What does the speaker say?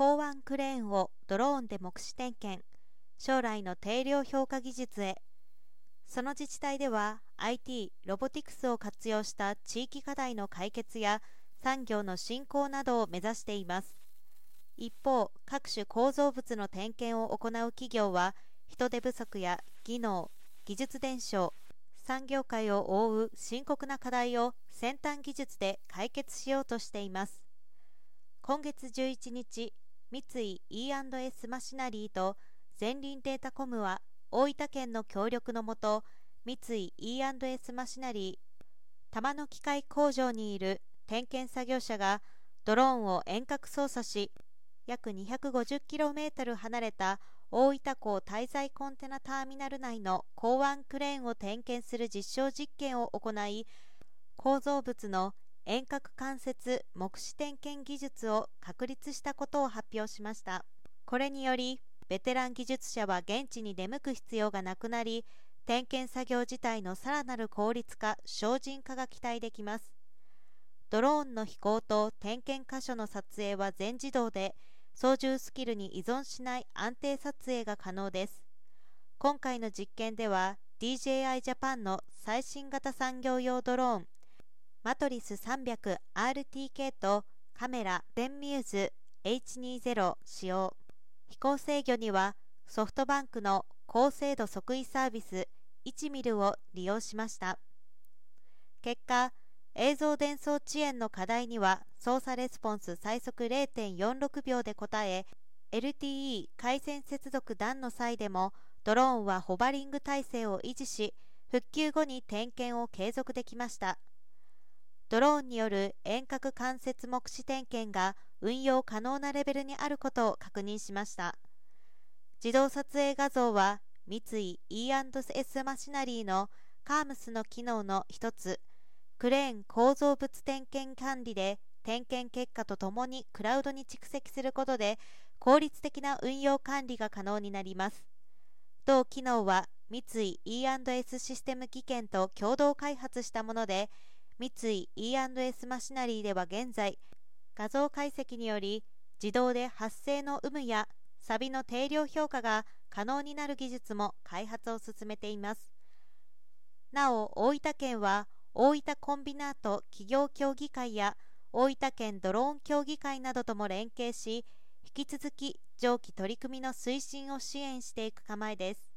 港湾クレーンをドローンで目視点検。将来の定量評価技術へ。その自治体では IT ロボティクスを活用した地域課題の解決や産業の振興などを目指しています。一方各種構造物の点検を行う企業は人手不足や技能技術伝承産業界を覆う深刻な課題を先端技術で解決しようとしています。今月11日三井 E&S マシナリーと前輪データコムは大分県の協力のもと三井 E&S マシナリー玉の機械工場にいる点検作業車がドローンを遠隔操作し約 250km 離れた大分港滞在コンテナターミナル内の港湾クレーンを点検する実証実験を行い構造物の遠隔関節目視点検技術を確立したことを発表しました。これによりベテラン技術者は現地に出向く必要がなくなり点検作業自体のさらなる効率化精進化が期待できます。ドローンの飛行と点検箇所の撮影は全自動で操縦スキルに依存しない安定撮影が可能です。今回の実験では DJI ジャパンの最新型産業用ドローンマトリス 300RTK とカメラベンミューズ H20 使用。飛行制御にはソフトバンクの高精度即位サービス1ミルを利用しました。結果映像伝送遅延の課題には操作レスポンス最速0.46秒で答え LTE 回線接続断の際でもドローンはホバリング体制を維持し復旧後に点検を継続できました。ドローンによる遠隔間接目視点検が運用可能なレベルにあることを確認しました。自動撮影画像は三井 E&S マシナリーのカームスの機能の一つクレーン構造物点検管理で点検結果とともにクラウドに蓄積することで効率的な運用管理が可能になります。同機能は三井 E&S システム技研と共同開発したもので三井 E&S マシナリーでは現在画像解析により自動で発生の有無やサビの定量評価が可能になる技術も開発を進めています。なお大分県は大分コンビナート企業協議会や大分県ドローン協議会などとも連携し引き続き上記取り組みの推進を支援していく構えです。